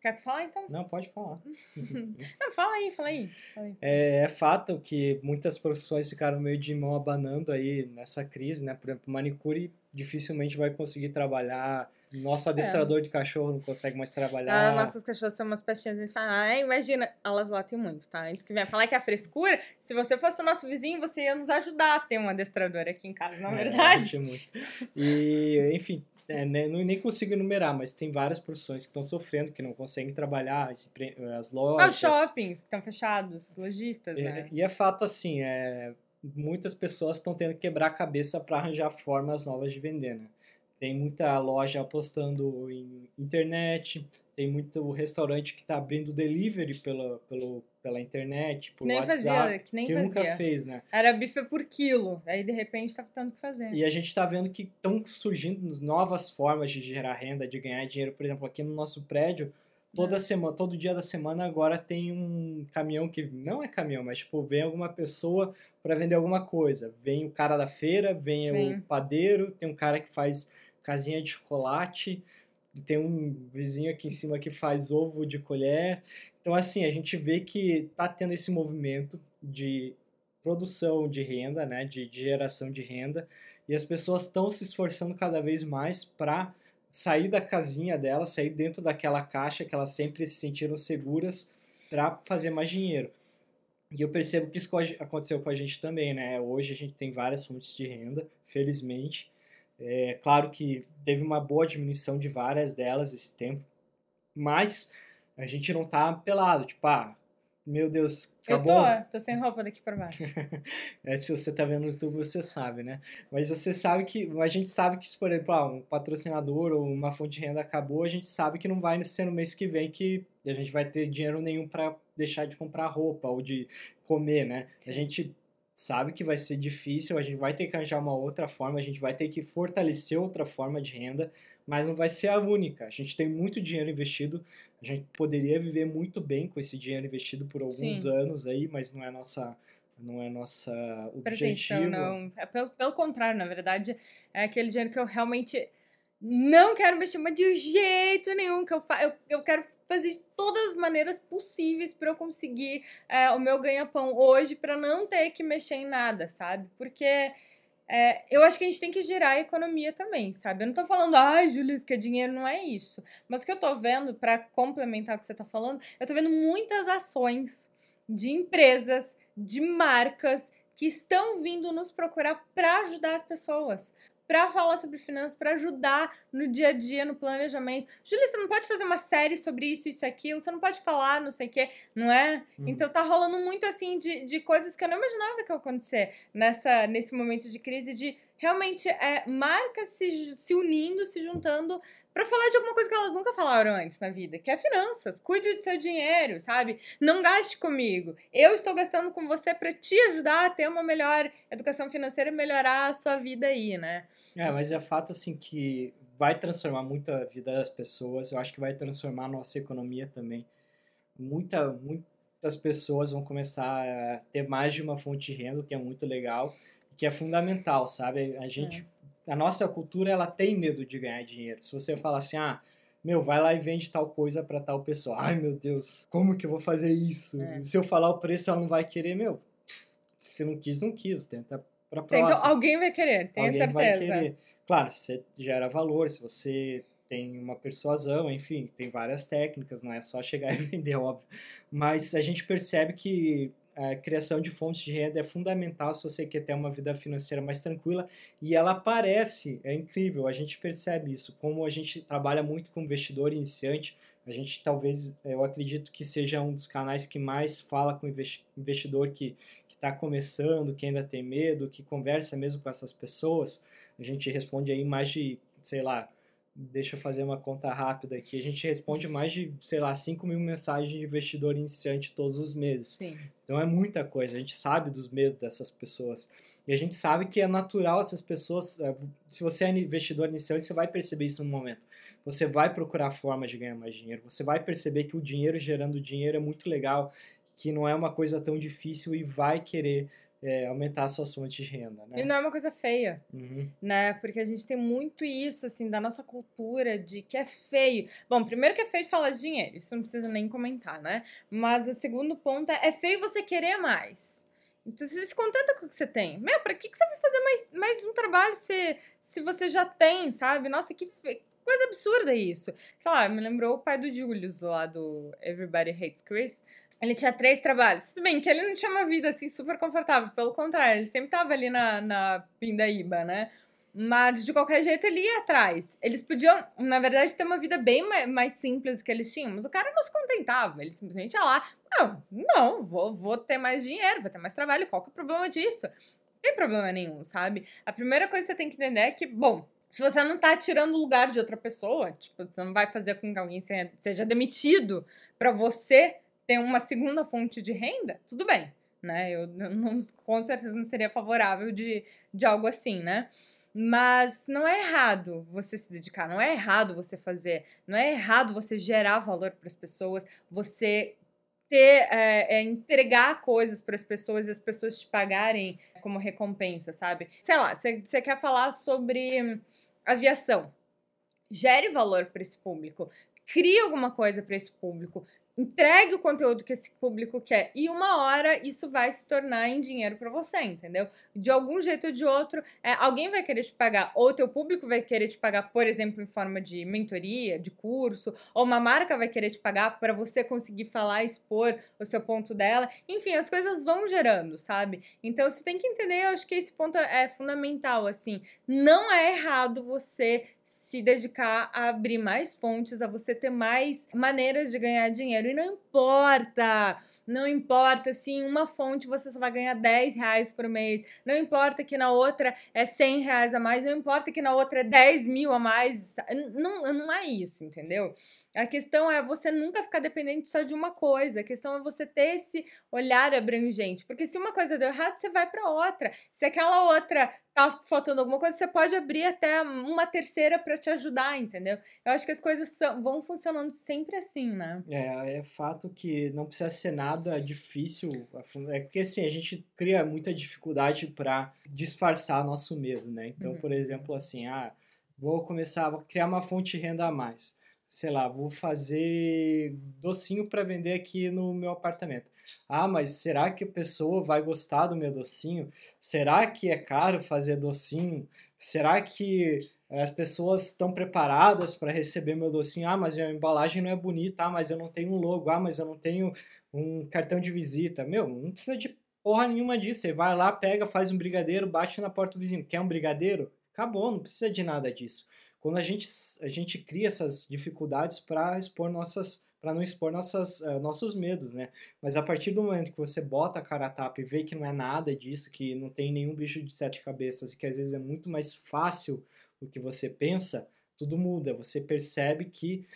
Speaker 1: Quer falar então?
Speaker 2: Não, pode falar.
Speaker 1: Não, fala aí, fala aí. Fala aí.
Speaker 2: É, é, fato que muitas profissões ficaram meio de mão abanando aí nessa crise, né? Por exemplo, manicure dificilmente vai conseguir trabalhar. Nosso é. adestrador é. de cachorro não consegue mais trabalhar.
Speaker 1: Ah, nossas cachorras são umas pestinhas. Eles falam, ah, imagina. Elas lá tem muito, tá? Antes que venha falar que é frescura, se você fosse o nosso vizinho, você ia nos ajudar a ter um adestrador aqui em casa, não é, é verdade?
Speaker 2: muito. E, enfim, é, né, não, nem consigo enumerar, mas tem várias profissões que estão sofrendo, que não conseguem trabalhar, as lojas. Ah,
Speaker 1: os shoppings que estão fechados, lojistas,
Speaker 2: é,
Speaker 1: né?
Speaker 2: E é fato assim, é, muitas pessoas estão tendo que quebrar a cabeça para arranjar formas novas de vender, né? Tem muita loja apostando em internet, tem muito restaurante que está abrindo delivery pela, pelo, pela internet, por
Speaker 1: nem
Speaker 2: WhatsApp,
Speaker 1: fazia, que nem
Speaker 2: que
Speaker 1: fazia.
Speaker 2: nunca fez, né?
Speaker 1: Era bife por quilo, aí de repente está tendo que fazer.
Speaker 2: E a gente está vendo que estão surgindo novas formas de gerar renda, de ganhar dinheiro. Por exemplo, aqui no nosso prédio, toda é. semana, todo dia da semana agora tem um caminhão que não é caminhão, mas tipo, vem alguma pessoa para vender alguma coisa. Vem o cara da feira, vem, vem, o padeiro, tem um cara que faz casinha de chocolate, tem um vizinho aqui em cima que faz ovo de colher. Então, assim, a gente vê que tá tendo esse movimento de produção de renda, né, de, de geração de renda, e as pessoas estão se esforçando cada vez mais para sair da casinha delas, sair dentro daquela caixa que elas sempre se sentiram seguras para fazer mais dinheiro. E eu percebo que isso aconteceu com a gente também, né? Hoje a gente tem várias fontes de renda, felizmente, é claro que teve uma boa diminuição de várias delas esse tempo, mas a gente não tá pelado, tipo, ah, meu Deus, acabou.
Speaker 1: Eu tô, tô sem roupa daqui para baixo.
Speaker 2: é, se você tá vendo no YouTube, você sabe, né? Mas você sabe que, a gente sabe que, por exemplo, ah, um patrocinador ou uma fonte de renda acabou, a gente sabe que não vai ser no mês que vem que a gente vai ter dinheiro nenhum para deixar de comprar roupa ou de comer, né? Sim. A gente sabe que vai ser difícil, a gente vai ter que arranjar uma outra forma, a gente vai ter que fortalecer outra forma de renda, mas não vai ser a única. A gente tem muito dinheiro investido, a gente poderia viver muito bem com esse dinheiro investido por alguns Sim. anos aí, mas não é nossa não é nossa objetivo.
Speaker 1: não. É pelo, pelo contrário, na verdade, é aquele dinheiro que eu realmente não quero mexer, mas de jeito nenhum que eu faço. Eu, eu quero fazer de todas as maneiras possíveis para eu conseguir é, o meu ganha-pão hoje, para não ter que mexer em nada, sabe? Porque é, eu acho que a gente tem que girar a economia também, sabe? Eu não tô falando, ai, Julius, que dinheiro não é isso. Mas o que eu tô vendo, para complementar o que você tá falando, eu tô vendo muitas ações de empresas, de marcas que estão vindo nos procurar para ajudar as pessoas para falar sobre finanças, para ajudar no dia a dia, no planejamento. Julia, você não pode fazer uma série sobre isso, isso e aquilo, você não pode falar, não sei o quê, não é? Uhum. Então tá rolando muito assim de, de coisas que eu não imaginava que ia acontecer nessa, nesse momento de crise, de realmente é, marcas se, se unindo, se juntando para falar de alguma coisa que elas nunca falaram antes na vida, que é finanças. Cuide do seu dinheiro, sabe? Não gaste comigo. Eu estou gastando com você para te ajudar a ter uma melhor educação financeira e melhorar a sua vida aí, né?
Speaker 2: É, mas é fato assim que vai transformar muito a vida das pessoas. Eu acho que vai transformar a nossa economia também. Muita, muitas pessoas vão começar a ter mais de uma fonte de renda, que é muito legal, que é fundamental, sabe? A gente é a nossa cultura ela tem medo de ganhar dinheiro. Se você falar assim, ah, meu, vai lá e vende tal coisa para tal pessoa. Ai, meu Deus, como que eu vou fazer isso? É. Se eu falar o preço, ela não vai querer, meu. Se não quis, não quis. Tenta pra próxima. Então,
Speaker 1: alguém vai querer, tenha alguém certeza. Vai querer.
Speaker 2: Claro, se você gera valor, se você tem uma persuasão, enfim, tem várias técnicas, não é só chegar e vender, óbvio. Mas a gente percebe que a criação de fontes de renda é fundamental se você quer ter uma vida financeira mais tranquila e ela aparece, é incrível, a gente percebe isso, como a gente trabalha muito com investidor iniciante, a gente talvez, eu acredito que seja um dos canais que mais fala com investidor que está começando, que ainda tem medo, que conversa mesmo com essas pessoas, a gente responde aí mais de, sei lá, deixa eu fazer uma conta rápida aqui. A gente responde mais de, sei lá, 5 mil mensagens de investidor iniciante todos os meses.
Speaker 1: Sim.
Speaker 2: Então é muita coisa. A gente sabe dos medos dessas pessoas. E a gente sabe que é natural essas pessoas. É, se você é investidor iniciante, você vai perceber isso no momento. Você vai procurar formas de ganhar mais dinheiro. Você vai perceber que o dinheiro gerando dinheiro é muito legal, que não é uma coisa tão difícil e vai querer é, aumentar a sua fonte de renda, né?
Speaker 1: E não é uma coisa feia,
Speaker 2: uhum.
Speaker 1: né? Porque a gente tem muito isso, assim, da nossa cultura de que é feio. Bom, primeiro que é feio falar de dinheiro, isso não precisa nem comentar, né? Mas o segundo ponto é, é feio você querer mais. Então você se contenta com o que você tem. Meu, pra que, que você vai fazer mais, mais um trabalho se, se você já tem, sabe? Nossa, que fe... coisa absurda isso. Sei lá, me lembrou o pai do Julius lá do Everybody Hates Chris ele tinha três trabalhos. Tudo bem que ele não tinha uma vida assim super confortável, pelo contrário, ele sempre tava ali na, na Pindaíba, né? Mas de qualquer jeito ele ia atrás. Eles podiam, na verdade, ter uma vida bem mais simples do que eles tinham, mas o cara não se contentava. Ele simplesmente ia lá, não, não, vou, vou ter mais dinheiro, vou ter mais trabalho, qual que é o problema disso? Não tem problema nenhum, sabe? A primeira coisa que você tem que entender é que, bom, se você não tá tirando o lugar de outra pessoa, tipo, você não vai fazer com que alguém seja demitido para você ter uma segunda fonte de renda, tudo bem, né? Eu não, com certeza não seria favorável de, de algo assim, né? Mas não é errado você se dedicar, não é errado você fazer, não é errado você gerar valor para as pessoas, você ter, é, é, entregar coisas para as pessoas e as pessoas te pagarem como recompensa, sabe? Sei lá, você quer falar sobre aviação. Gere valor para esse público. Crie alguma coisa para esse público entregue o conteúdo que esse público quer e uma hora isso vai se tornar em dinheiro para você, entendeu? De algum jeito ou de outro, é, alguém vai querer te pagar, ou teu público vai querer te pagar, por exemplo, em forma de mentoria, de curso, ou uma marca vai querer te pagar para você conseguir falar, expor o seu ponto dela. Enfim, as coisas vão gerando, sabe? Então você tem que entender, eu acho que esse ponto é fundamental, assim. Não é errado você se dedicar a abrir mais fontes, a você ter mais maneiras de ganhar dinheiro. E não importa não importa se em uma fonte você só vai ganhar 10 reais por mês. Não importa que na outra é 100 reais a mais. Não importa que na outra é 10 mil a mais. Não, não é isso, entendeu? A questão é você nunca ficar dependente só de uma coisa. A questão é você ter esse olhar abrangente. Porque se uma coisa deu errado, você vai para outra. Se aquela outra tá faltando alguma coisa, você pode abrir até uma terceira para te ajudar, entendeu? Eu acho que as coisas são, vão funcionando sempre assim, né?
Speaker 2: É, é fato que não precisa ser nada difícil. É porque assim, a gente cria muita dificuldade para disfarçar nosso medo, né? Então, uhum. por exemplo, assim, ah, vou começar a criar uma fonte de renda a mais sei lá, vou fazer docinho para vender aqui no meu apartamento. Ah, mas será que a pessoa vai gostar do meu docinho? Será que é caro fazer docinho? Será que as pessoas estão preparadas para receber meu docinho? Ah, mas a embalagem não é bonita. Ah, mas eu não tenho um logo. Ah, mas eu não tenho um cartão de visita. Meu, não precisa de porra nenhuma disso. Você vai lá, pega, faz um brigadeiro, bate na porta do vizinho. Quer um brigadeiro? Acabou, não precisa de nada disso quando a gente, a gente cria essas dificuldades para expor nossas para não expor nossas, uh, nossos medos, né? Mas a partir do momento que você bota a cara a tapa e vê que não é nada disso, que não tem nenhum bicho de sete cabeças e que às vezes é muito mais fácil do que você pensa, tudo muda. Você percebe que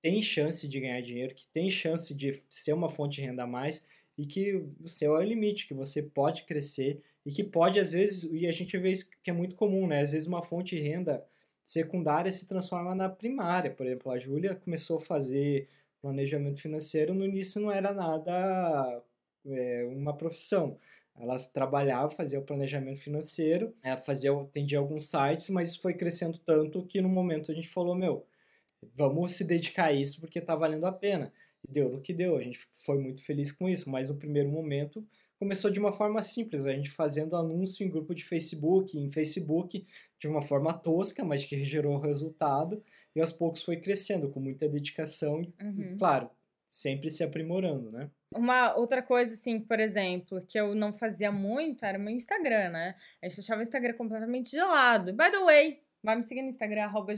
Speaker 2: tem chance de ganhar dinheiro, que tem chance de ser uma fonte de renda a mais e que o céu é o limite, que você pode crescer e que pode, às vezes, e a gente vê isso que é muito comum, né? Às vezes uma fonte de renda secundária se transforma na primária. Por exemplo, a Júlia começou a fazer planejamento financeiro, no início não era nada é, uma profissão. Ela trabalhava, fazia o planejamento financeiro, é, fazia, atendia alguns sites, mas foi crescendo tanto que no momento a gente falou, meu, vamos se dedicar a isso porque está valendo a pena. E deu no que deu, a gente foi muito feliz com isso, mas no primeiro momento começou de uma forma simples, a gente fazendo anúncio em grupo de Facebook, em Facebook, de uma forma tosca, mas que gerou resultado, e aos poucos foi crescendo com muita dedicação uhum. e, claro, sempre se aprimorando, né?
Speaker 1: Uma outra coisa, assim, por exemplo, que eu não fazia muito era o meu Instagram, né? A gente deixava o Instagram completamente gelado. By the way, Vai me seguir no Instagram, arroba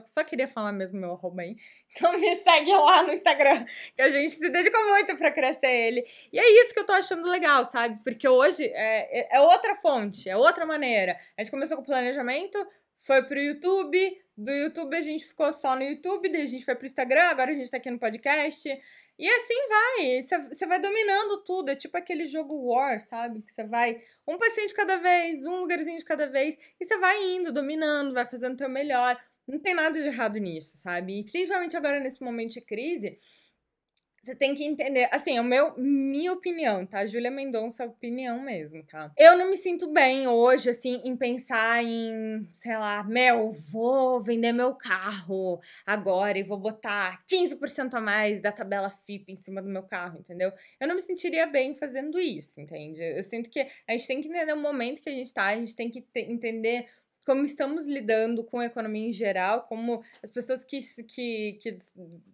Speaker 1: que só queria falar mesmo meu arroba aí. Então me segue lá no Instagram, que a gente se dedicou muito para crescer ele. E é isso que eu tô achando legal, sabe? Porque hoje é, é, é outra fonte, é outra maneira. A gente começou com planejamento, foi pro YouTube, do YouTube a gente ficou só no YouTube, daí a gente foi pro Instagram, agora a gente tá aqui no podcast. E assim vai, você vai dominando tudo, é tipo aquele jogo War, sabe? Que você vai um passinho de cada vez, um lugarzinho de cada vez, e você vai indo, dominando, vai fazendo o teu melhor. Não tem nada de errado nisso, sabe? E principalmente agora nesse momento de crise, você tem que entender, assim, o meu, minha opinião, tá? Júlia Mendonça, opinião mesmo, tá? Eu não me sinto bem hoje, assim, em pensar em, sei lá, meu, vou vender meu carro agora e vou botar 15% a mais da tabela FIP em cima do meu carro, entendeu? Eu não me sentiria bem fazendo isso, entende? Eu sinto que a gente tem que entender o momento que a gente tá, a gente tem que entender como estamos lidando com a economia em geral, como as pessoas que, que, que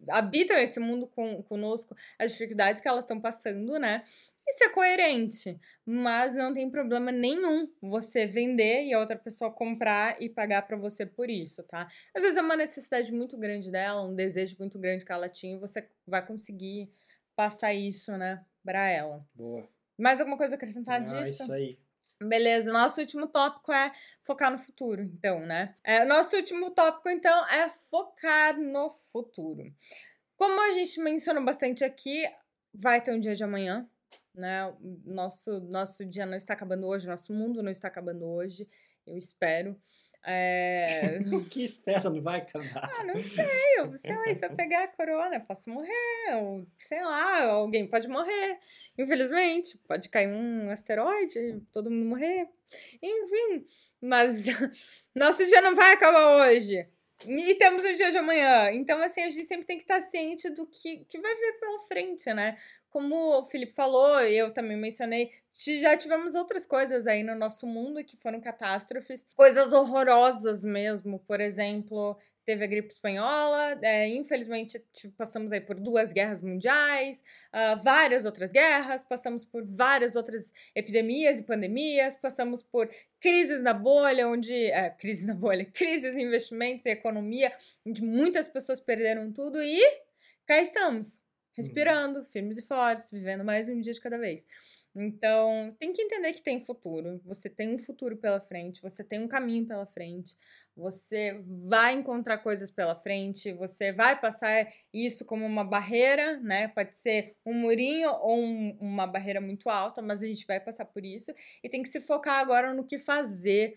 Speaker 1: habitam esse mundo com, conosco, as dificuldades que elas estão passando, né? Isso é coerente, mas não tem problema nenhum você vender e a outra pessoa comprar e pagar para você por isso, tá? Às vezes é uma necessidade muito grande dela, um desejo muito grande que ela tinha e você vai conseguir passar isso, né, para ela.
Speaker 2: Boa.
Speaker 1: Mais alguma coisa a acrescentar
Speaker 2: ah,
Speaker 1: disso?
Speaker 2: Isso aí.
Speaker 1: Beleza, nosso último tópico é focar no futuro, então, né? É, nosso último tópico, então, é focar no futuro. Como a gente mencionou bastante aqui, vai ter um dia de amanhã, né? Nosso, nosso dia não está acabando hoje, nosso mundo não está acabando hoje, eu espero. É...
Speaker 2: o que espera não vai acabar?
Speaker 1: Ah, não sei. Eu, sei lá, se eu pegar a corona, posso morrer. Ou, sei lá, alguém pode morrer. Infelizmente, pode cair um asteroide, todo mundo morrer. Enfim, mas nosso dia não vai acabar hoje. E temos o dia de amanhã. Então, assim, a gente sempre tem que estar ciente do que, que vai vir pela frente, né? Como o Felipe falou, eu também mencionei, já tivemos outras coisas aí no nosso mundo que foram catástrofes, coisas horrorosas mesmo. Por exemplo, teve a gripe espanhola, é, infelizmente passamos aí por duas guerras mundiais, uh, várias outras guerras, passamos por várias outras epidemias e pandemias, passamos por crises na bolha, onde. É, crises na bolha, crises em investimentos e economia, onde muitas pessoas perderam tudo e cá estamos, respirando, uhum. firmes e fortes, vivendo mais um dia de cada vez. Então, tem que entender que tem futuro. Você tem um futuro pela frente, você tem um caminho pela frente, você vai encontrar coisas pela frente, você vai passar isso como uma barreira, né? Pode ser um murinho ou um, uma barreira muito alta, mas a gente vai passar por isso e tem que se focar agora no que fazer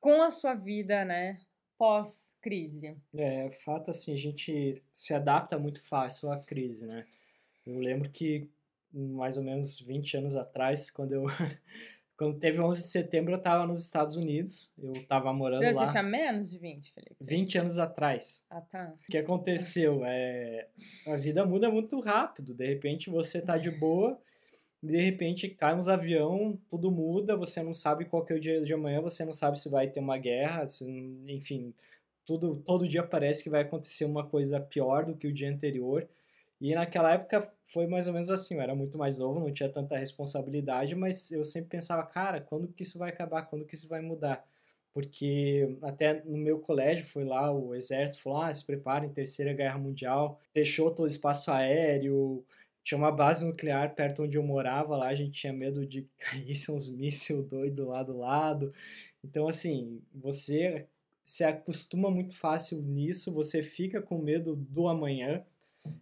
Speaker 1: com a sua vida, né? Pós-crise.
Speaker 2: É, fato assim, a gente se adapta muito fácil à crise, né? Eu lembro que mais ou menos 20 anos atrás, quando eu quando teve 11 de setembro, eu estava nos Estados Unidos, eu estava morando
Speaker 1: Você
Speaker 2: lá.
Speaker 1: Você tinha menos de 20, Felipe?
Speaker 2: 20 anos atrás.
Speaker 1: Ah, tá.
Speaker 2: O que aconteceu? É, a vida muda muito rápido, de repente você tá de boa, de repente cai uns avião, tudo muda, você não sabe qual que é o dia de amanhã, você não sabe se vai ter uma guerra, se, enfim, tudo, todo dia parece que vai acontecer uma coisa pior do que o dia anterior. E naquela época foi mais ou menos assim, eu era muito mais novo, não tinha tanta responsabilidade, mas eu sempre pensava, cara, quando que isso vai acabar? Quando que isso vai mudar? Porque até no meu colégio foi lá, o exército falou, ah, se preparem, terceira guerra mundial, fechou todo o espaço aéreo, tinha uma base nuclear perto onde eu morava lá, a gente tinha medo de caísse uns mísseis doidos lá do lado. Então, assim, você se acostuma muito fácil nisso, você fica com medo do amanhã,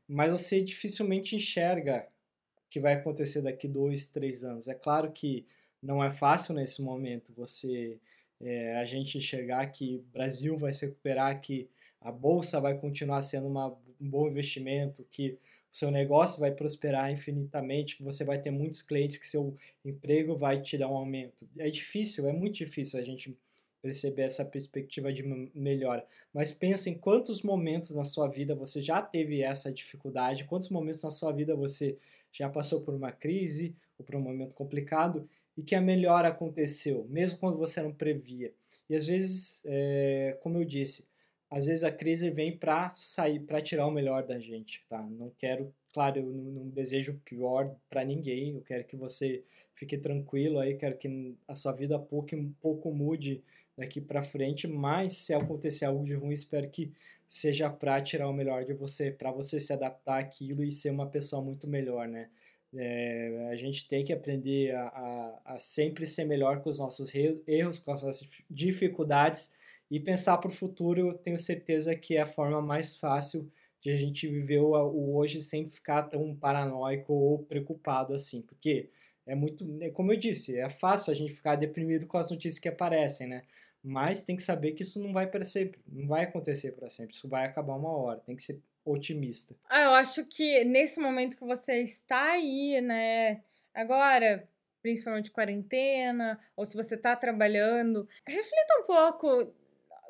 Speaker 2: mas você dificilmente enxerga o que vai acontecer daqui dois, três anos. É claro que não é fácil nesse momento você é, a gente enxergar que o Brasil vai se recuperar, que a bolsa vai continuar sendo uma, um bom investimento, que o seu negócio vai prosperar infinitamente, que você vai ter muitos clientes, que seu emprego vai te dar um aumento. É difícil, é muito difícil a gente perceber essa perspectiva de melhora. Mas pense em quantos momentos na sua vida você já teve essa dificuldade, quantos momentos na sua vida você já passou por uma crise ou por um momento complicado e que a melhora aconteceu, mesmo quando você não previa. E às vezes, é, como eu disse, às vezes a crise vem para sair, para tirar o melhor da gente, tá? Não quero, claro, eu não, desejo o pior para ninguém. Eu quero que você fique tranquilo aí, quero que a sua vida pouco, pouco mude daqui para frente, mas se acontecer algo de ruim, espero que seja para tirar o melhor de você, para você se adaptar àquilo e ser uma pessoa muito melhor, né? É, a gente tem que aprender a, a, a, sempre ser melhor com os nossos erros, com as nossas dificuldades e pensar para o futuro. Eu tenho certeza que é a forma mais fácil de a gente viver o, o hoje sem ficar tão paranoico ou preocupado assim, porque é muito, é como eu disse, é fácil a gente ficar deprimido com as notícias que aparecem, né? Mas tem que saber que isso não vai para sempre, não vai acontecer para sempre, isso vai acabar uma hora, tem que ser otimista.
Speaker 1: Ah, eu acho que nesse momento que você está aí, né, agora, principalmente quarentena, ou se você está trabalhando, reflita um pouco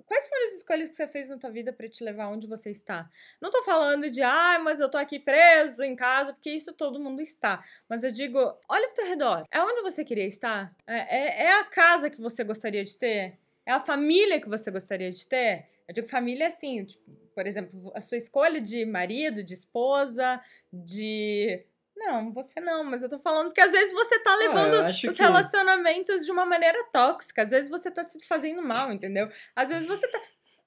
Speaker 1: quais foram as escolhas que você fez na tua vida para te levar onde você está? Não tô falando de, ah, mas eu tô aqui preso em casa, porque isso todo mundo está. Mas eu digo, olha pro teu redor. É onde você queria estar? É, é, é a casa que você gostaria de ter? É a família que você gostaria de ter? Eu digo família assim, tipo, por exemplo, a sua escolha de marido, de esposa, de. Não, você não, mas eu tô falando que às vezes você tá ah, levando ah, os que... relacionamentos de uma maneira tóxica, às vezes você tá se fazendo mal, entendeu? Às vezes você tá.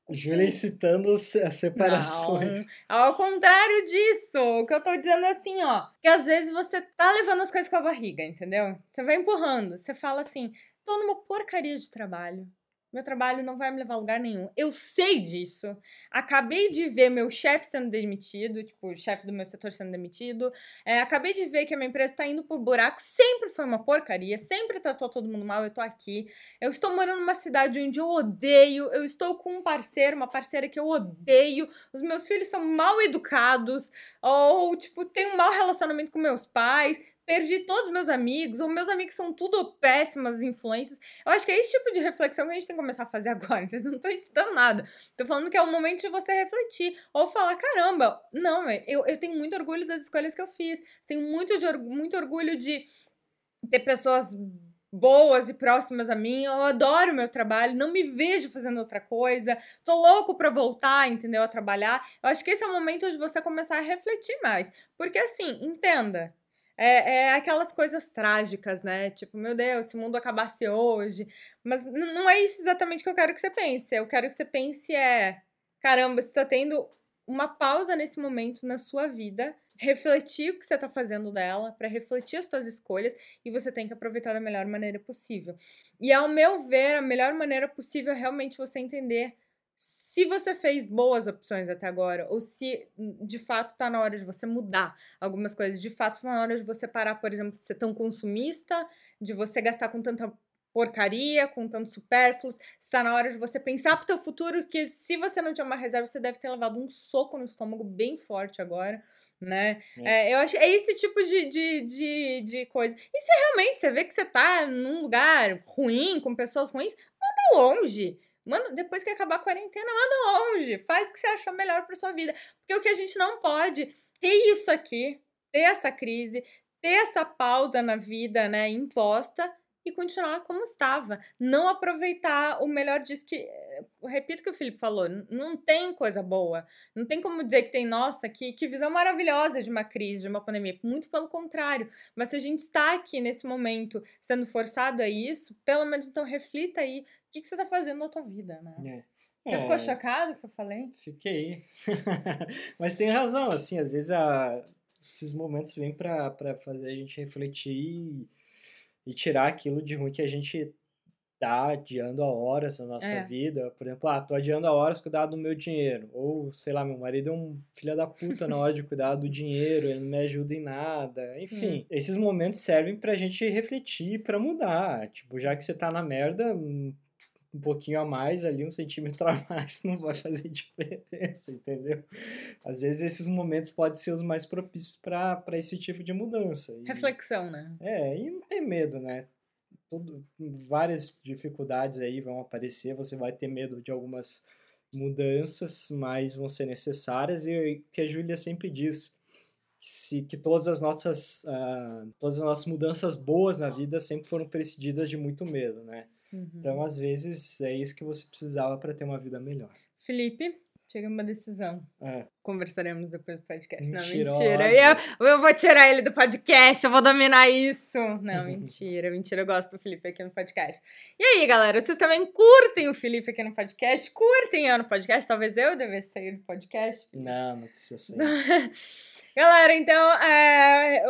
Speaker 2: Júlia citando as separações. Não,
Speaker 1: ao contrário disso, o que eu tô dizendo é assim, ó, que às vezes você tá levando as coisas com a barriga, entendeu? Você vai empurrando, você fala assim, tô numa porcaria de trabalho meu trabalho não vai me levar a lugar nenhum. Eu sei disso. Acabei de ver meu chefe sendo demitido, tipo, o chefe do meu setor sendo demitido. É, acabei de ver que a minha empresa tá indo pro buraco. Sempre foi uma porcaria, sempre tratou todo mundo mal. Eu tô aqui. Eu estou morando numa cidade onde eu odeio. Eu estou com um parceiro, uma parceira que eu odeio. Os meus filhos são mal educados. Ou, tipo, tem um mau relacionamento com meus pais perdi todos os meus amigos, ou meus amigos são tudo péssimas influências. Eu acho que é esse tipo de reflexão que a gente tem que começar a fazer agora. Vocês não estão ensinando nada. Tô falando que é o momento de você refletir. Ou falar, caramba, não, eu, eu tenho muito orgulho das escolhas que eu fiz. Tenho muito, de, muito orgulho de ter pessoas boas e próximas a mim. Eu adoro meu trabalho, não me vejo fazendo outra coisa. Tô louco para voltar, entendeu, a trabalhar. Eu acho que esse é o momento de você começar a refletir mais, porque assim, entenda. É, é aquelas coisas trágicas, né? Tipo, meu Deus, se o mundo acabasse hoje. Mas não é isso exatamente que eu quero que você pense. Eu quero que você pense é, caramba, você tá tendo uma pausa nesse momento na sua vida refletir o que você está fazendo dela, para refletir as suas escolhas e você tem que aproveitar da melhor maneira possível. E ao meu ver, a melhor maneira possível é realmente você entender se você fez boas opções até agora, ou se de fato está na hora de você mudar algumas coisas, de fato está na hora de você parar, por exemplo, de ser tão consumista, de você gastar com tanta porcaria, com tanto supérfluos, está na hora de você pensar pro teu futuro que se você não tinha uma reserva, você deve ter levado um soco no estômago bem forte agora né? É. Eu acho é esse tipo de, de, de, de coisa. E se realmente você vê que você tá num lugar ruim, com pessoas ruins, manda longe. Manda, depois que acabar a quarentena, manda longe. Faz o que você achar melhor para sua vida. Porque o que a gente não pode ter isso aqui, ter essa crise, ter essa pausa na vida, né, imposta e continuar como estava. Não aproveitar o melhor disso que. Eu repito o que o Felipe falou: não tem coisa boa. Não tem como dizer que tem, nossa, que, que visão maravilhosa de uma crise, de uma pandemia. Muito pelo contrário. Mas se a gente está aqui nesse momento sendo forçado a isso, pelo menos então reflita aí que, que você está fazendo na tua vida, né? É. Você é, ficou chocado que eu falei?
Speaker 2: Fiquei. Mas tem razão, assim, às vezes a, esses momentos vêm para fazer a gente refletir e tirar aquilo de ruim que a gente tá adiando a horas na nossa é. vida. Por exemplo, ah, tô adiando a horas cuidar do meu dinheiro. Ou, sei lá, meu marido é um filho da puta na hora de cuidar do dinheiro, ele não me ajuda em nada. Enfim, esses momentos servem pra gente refletir, para mudar. Tipo, já que você tá na merda, um pouquinho a mais ali, um centímetro a mais, não vai fazer diferença, entendeu? Às vezes esses momentos podem ser os mais propícios para esse tipo de mudança.
Speaker 1: E, Reflexão, né?
Speaker 2: É, e não tem medo, né? Tudo, várias dificuldades aí vão aparecer, você vai ter medo de algumas mudanças, mas vão ser necessárias e o que a Júlia sempre diz, se, que todas as nossas uh, todas as nossas mudanças boas na vida sempre foram precedidas de muito medo, né? Uhum. Então, às vezes, é isso que você precisava para ter uma vida melhor.
Speaker 1: Felipe, chega uma decisão.
Speaker 2: É.
Speaker 1: Conversaremos depois do podcast. Mentira, não, mentira. Eu, eu vou tirar ele do podcast, eu vou dominar isso. Não, mentira, mentira. Eu gosto do Felipe aqui no podcast. E aí, galera, vocês também curtem o Felipe aqui no podcast? Curtem eu no podcast? Talvez eu devesse sair do podcast.
Speaker 2: Não, não precisa ser.
Speaker 1: galera, então, é,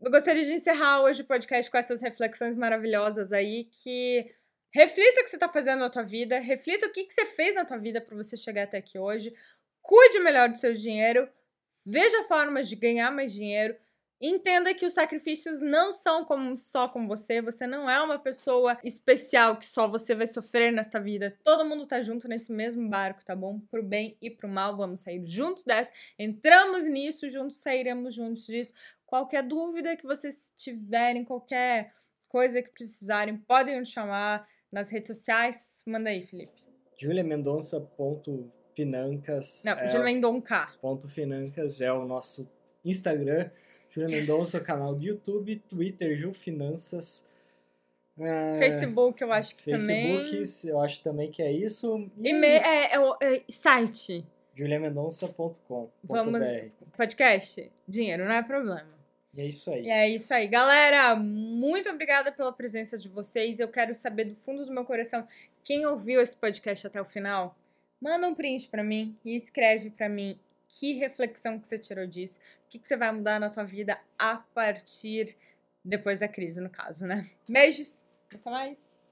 Speaker 1: eu gostaria de encerrar hoje o podcast com essas reflexões maravilhosas aí que Reflita o que você está fazendo na tua vida, reflita o que, que você fez na tua vida para você chegar até aqui hoje. Cuide melhor do seu dinheiro, veja formas de ganhar mais dinheiro. Entenda que os sacrifícios não são como só com você, você não é uma pessoa especial que só você vai sofrer nesta vida. Todo mundo tá junto nesse mesmo barco, tá bom? Pro bem e pro mal, vamos sair juntos dessa. Entramos nisso, juntos sairemos juntos disso. Qualquer dúvida que vocês tiverem, qualquer coisa que precisarem, podem nos chamar nas redes sociais. Manda aí, Felipe.
Speaker 2: Julia Mendonça.financas.
Speaker 1: Não, é Julia Mendonça.
Speaker 2: Ponto Financas é o nosso Instagram. Julia. Mendonça, canal do YouTube, Twitter, Ju Finanças.
Speaker 1: É, Facebook, eu acho que
Speaker 2: Facebook,
Speaker 1: também.
Speaker 2: Facebook, eu acho também que é isso.
Speaker 1: E é, é, é, é, site.
Speaker 2: juliamendonça.com.
Speaker 1: Vamos. Podcast? Dinheiro não é problema.
Speaker 2: E é isso aí.
Speaker 1: E é isso aí. Galera, muito obrigada pela presença de vocês. Eu quero saber do fundo do meu coração quem ouviu esse podcast até o final. Manda um print para mim e escreve para mim que reflexão que você tirou disso, o que, que você vai mudar na tua vida a partir depois da crise, no caso, né? Beijos, até mais!